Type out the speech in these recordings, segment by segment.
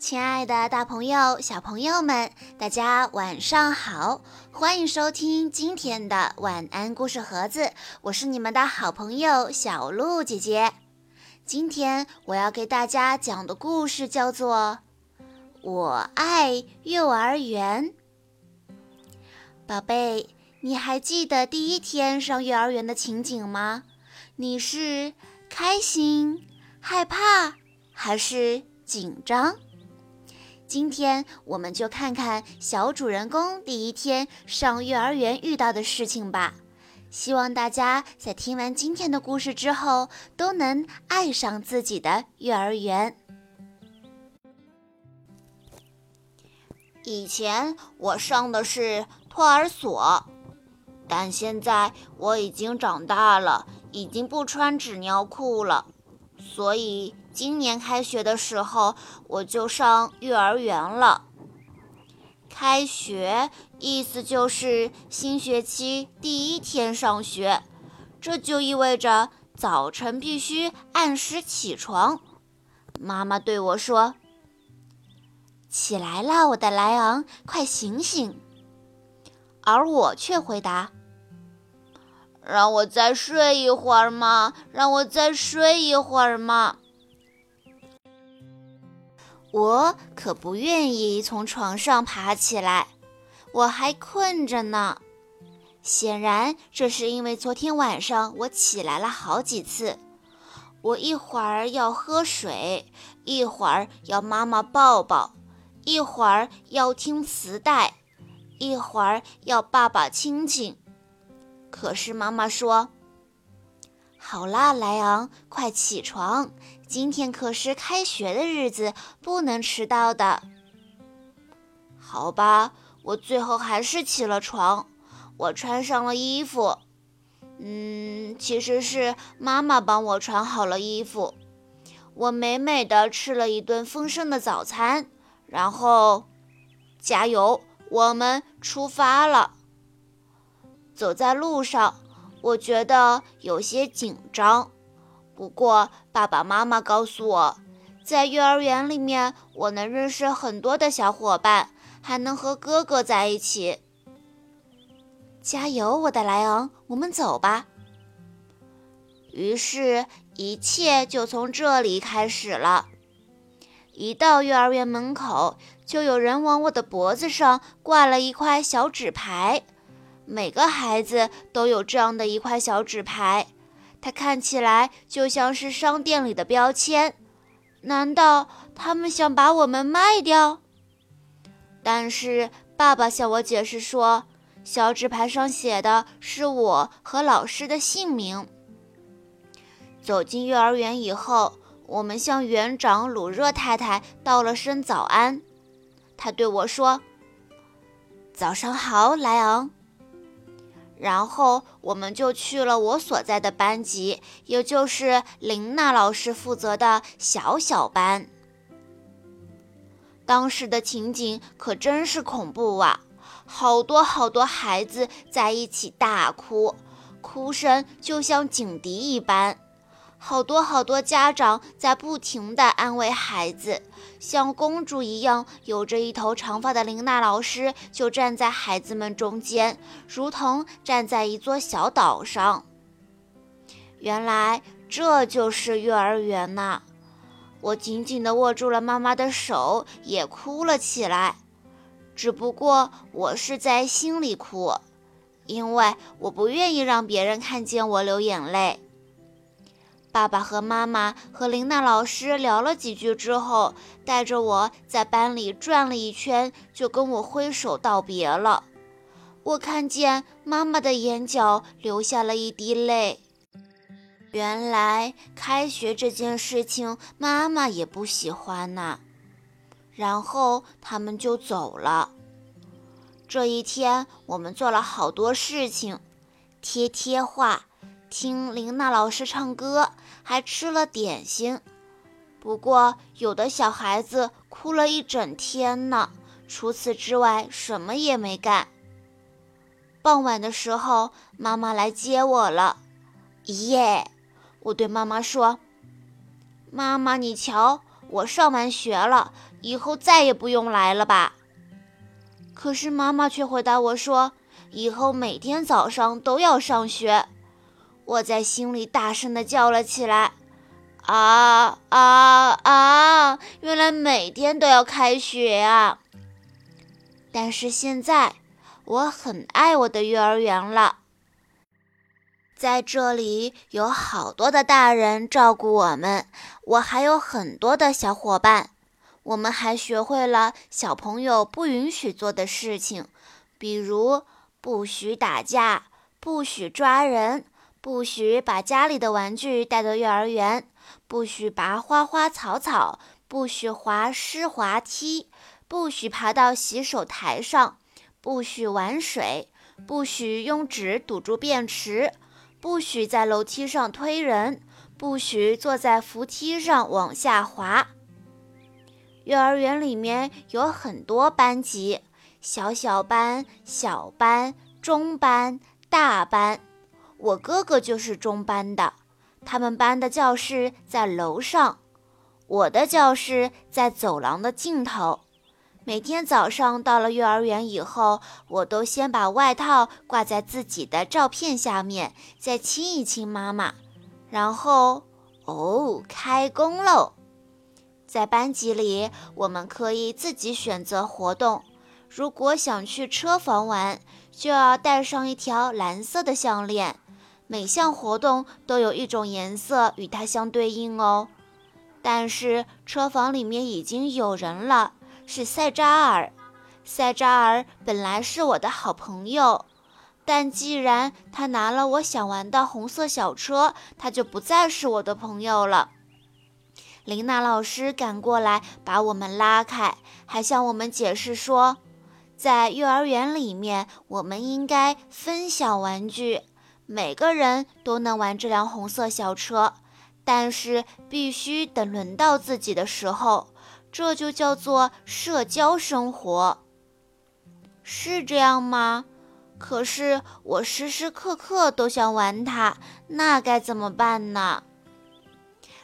亲爱的，大朋友、小朋友们，大家晚上好！欢迎收听今天的晚安故事盒子，我是你们的好朋友小鹿姐姐。今天我要给大家讲的故事叫做《我爱幼儿园》。宝贝，你还记得第一天上幼儿园的情景吗？你是开心、害怕还是紧张？今天我们就看看小主人公第一天上幼儿园遇到的事情吧。希望大家在听完今天的故事之后，都能爱上自己的幼儿园。以前我上的是托儿所，但现在我已经长大了，已经不穿纸尿裤了，所以。今年开学的时候，我就上幼儿园了。开学意思就是新学期第一天上学，这就意味着早晨必须按时起床。妈妈对我说：“起来了，我的莱昂，快醒醒！”而我却回答：“让我再睡一会儿嘛，让我再睡一会儿嘛。”我可不愿意从床上爬起来，我还困着呢。显然，这是因为昨天晚上我起来了好几次。我一会儿要喝水，一会儿要妈妈抱抱，一会儿要听磁带，一会儿要爸爸亲亲。可是妈妈说。好啦，莱昂，快起床！今天可是开学的日子，不能迟到的。好吧，我最后还是起了床。我穿上了衣服，嗯，其实是妈妈帮我穿好了衣服。我美美的吃了一顿丰盛的早餐，然后，加油，我们出发了。走在路上。我觉得有些紧张，不过爸爸妈妈告诉我，在幼儿园里面我能认识很多的小伙伴，还能和哥哥在一起。加油，我的莱昂，我们走吧。于是，一切就从这里开始了。一到幼儿园门口，就有人往我的脖子上挂了一块小纸牌。每个孩子都有这样的一块小纸牌，它看起来就像是商店里的标签。难道他们想把我们卖掉？但是爸爸向我解释说，小纸牌上写的是我和老师的姓名。走进幼儿园以后，我们向园长鲁热太太道了声早安。他对我说：“早上好，莱昂。”然后我们就去了我所在的班级，也就是琳娜老师负责的小小班。当时的情景可真是恐怖啊！好多好多孩子在一起大哭，哭声就像警笛一般。好多好多家长在不停地安慰孩子，像公主一样有着一头长发的琳娜老师就站在孩子们中间，如同站在一座小岛上。原来这就是幼儿园呐！我紧紧地握住了妈妈的手，也哭了起来。只不过我是在心里哭，因为我不愿意让别人看见我流眼泪。爸爸和妈妈和琳娜老师聊了几句之后，带着我在班里转了一圈，就跟我挥手道别了。我看见妈妈的眼角流下了一滴泪。原来开学这件事情，妈妈也不喜欢呐。然后他们就走了。这一天，我们做了好多事情，贴贴画。听琳娜老师唱歌，还吃了点心。不过，有的小孩子哭了一整天呢。除此之外，什么也没干。傍晚的时候，妈妈来接我了。耶！我对妈妈说：“妈妈，你瞧，我上完学了，以后再也不用来了吧？可是妈妈却回答我说，以后每天早上都要上学。我在心里大声地叫了起来：“啊啊啊！原来每天都要开学啊！”但是现在，我很爱我的幼儿园了。在这里有好多的大人照顾我们，我还有很多的小伙伴。我们还学会了小朋友不允许做的事情，比如不许打架，不许抓人，不许把家里的玩具带到幼儿园，不许拔花花草草，不许滑湿滑梯，不许爬到洗手台上，不许玩水，不许用纸堵住便池。不许在楼梯上推人，不许坐在扶梯上往下滑。幼儿园里面有很多班级，小小班、小班、中班、大班。我哥哥就是中班的，他们班的教室在楼上，我的教室在走廊的尽头。每天早上到了幼儿园以后，我都先把外套挂在自己的照片下面，再亲一亲妈妈，然后哦，开工喽！在班级里，我们可以自己选择活动。如果想去车房玩，就要带上一条蓝色的项链。每项活动都有一种颜色与它相对应哦。但是车房里面已经有人了。是塞扎尔，塞扎尔本来是我的好朋友，但既然他拿了我想玩的红色小车，他就不再是我的朋友了。琳娜老师赶过来把我们拉开，还向我们解释说，在幼儿园里面，我们应该分享玩具，每个人都能玩这辆红色小车，但是必须等轮到自己的时候。这就叫做社交生活，是这样吗？可是我时时刻刻都想玩它，那该怎么办呢？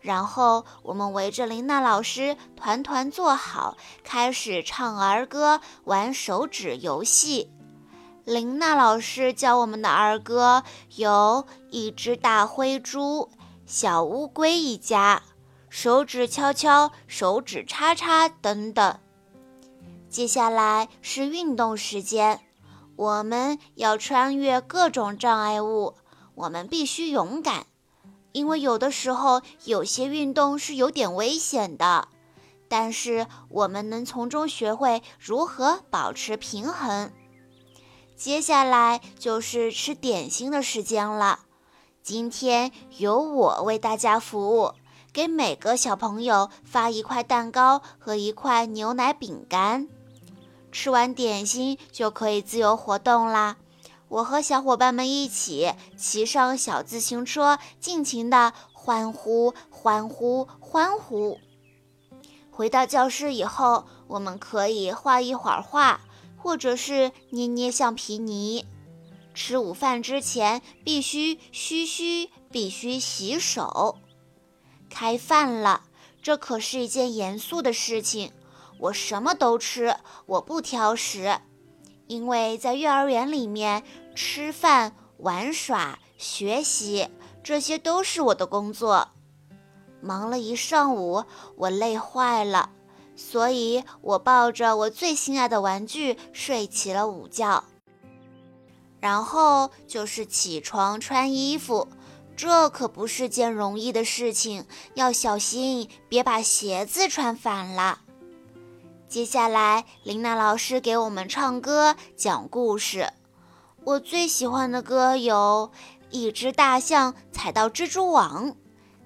然后我们围着琳娜老师团团坐好，开始唱儿歌、玩手指游戏。林娜老师教我们的儿歌有一只大灰猪、小乌龟一家。手指敲敲，手指叉叉，等等。接下来是运动时间，我们要穿越各种障碍物。我们必须勇敢，因为有的时候有些运动是有点危险的。但是我们能从中学会如何保持平衡。接下来就是吃点心的时间了。今天由我为大家服务。给每个小朋友发一块蛋糕和一块牛奶饼干，吃完点心就可以自由活动啦。我和小伙伴们一起骑上小自行车，尽情的欢呼、欢呼、欢呼。回到教室以后，我们可以画一会儿画，或者是捏捏橡皮泥。吃午饭之前必须嘘嘘，必须洗手。开饭了，这可是一件严肃的事情。我什么都吃，我不挑食，因为在幼儿园里面，吃饭、玩耍、学习，这些都是我的工作。忙了一上午，我累坏了，所以我抱着我最心爱的玩具睡起了午觉。然后就是起床穿衣服。这可不是件容易的事情，要小心，别把鞋子穿反了。接下来，琳娜老师给我们唱歌、讲故事。我最喜欢的歌有《一只大象踩到蜘蛛网》《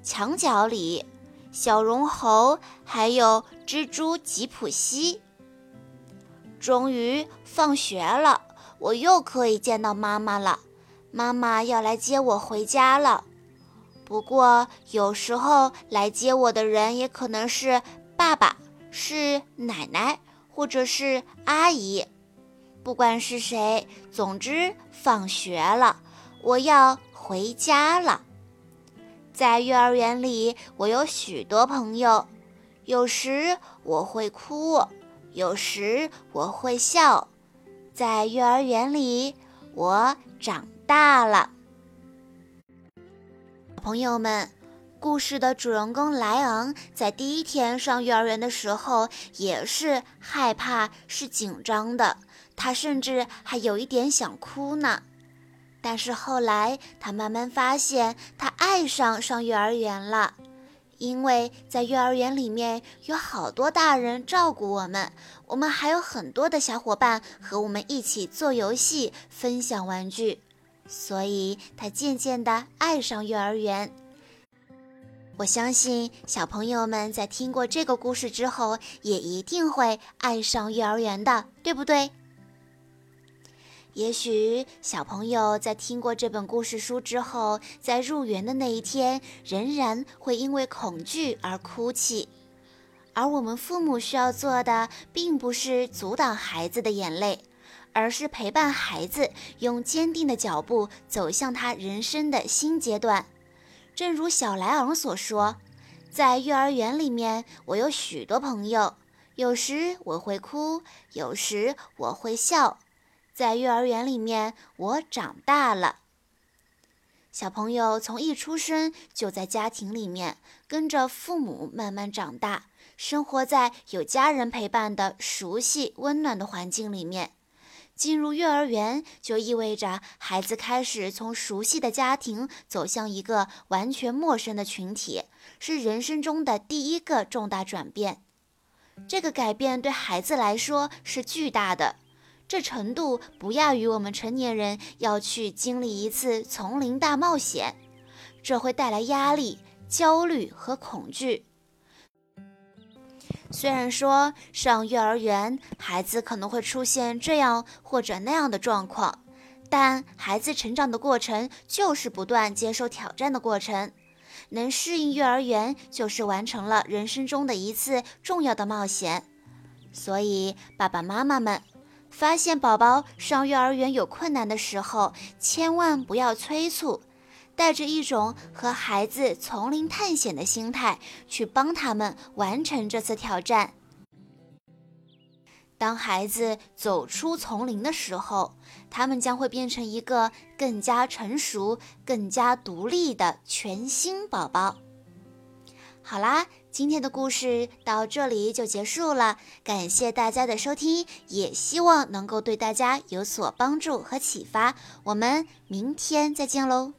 墙角里》《小绒猴》，还有《蜘蛛吉普西》。终于放学了，我又可以见到妈妈了。妈妈要来接我回家了，不过有时候来接我的人也可能是爸爸、是奶奶或者是阿姨。不管是谁，总之放学了，我要回家了。在幼儿园里，我有许多朋友，有时我会哭，有时我会笑。在幼儿园里，我长大了。朋友们，故事的主人公莱昂在第一天上幼儿园的时候也是害怕、是紧张的，他甚至还有一点想哭呢。但是后来，他慢慢发现，他爱上上幼儿园了，因为在幼儿园里面有好多大人照顾我们，我们还有很多的小伙伴和我们一起做游戏、分享玩具，所以他渐渐地爱上幼儿园。我相信小朋友们在听过这个故事之后，也一定会爱上幼儿园的，对不对？也许小朋友在听过这本故事书之后，在入园的那一天，仍然会因为恐惧而哭泣。而我们父母需要做的，并不是阻挡孩子的眼泪，而是陪伴孩子，用坚定的脚步走向他人生的新阶段。正如小莱昂所说，在幼儿园里面，我有许多朋友，有时我会哭，有时我会笑。在幼儿园里面，我长大了。小朋友从一出生就在家庭里面，跟着父母慢慢长大，生活在有家人陪伴的熟悉、温暖的环境里面。进入幼儿园，就意味着孩子开始从熟悉的家庭走向一个完全陌生的群体，是人生中的第一个重大转变。这个改变对孩子来说是巨大的。这程度不亚于我们成年人要去经历一次丛林大冒险，这会带来压力、焦虑和恐惧。虽然说上幼儿园，孩子可能会出现这样或者那样的状况，但孩子成长的过程就是不断接受挑战的过程。能适应幼儿园，就是完成了人生中的一次重要的冒险。所以，爸爸妈妈们。发现宝宝上幼儿园有困难的时候，千万不要催促，带着一种和孩子丛林探险的心态去帮他们完成这次挑战。当孩子走出丛林的时候，他们将会变成一个更加成熟、更加独立的全新宝宝。好啦，今天的故事到这里就结束了，感谢大家的收听，也希望能够对大家有所帮助和启发。我们明天再见喽。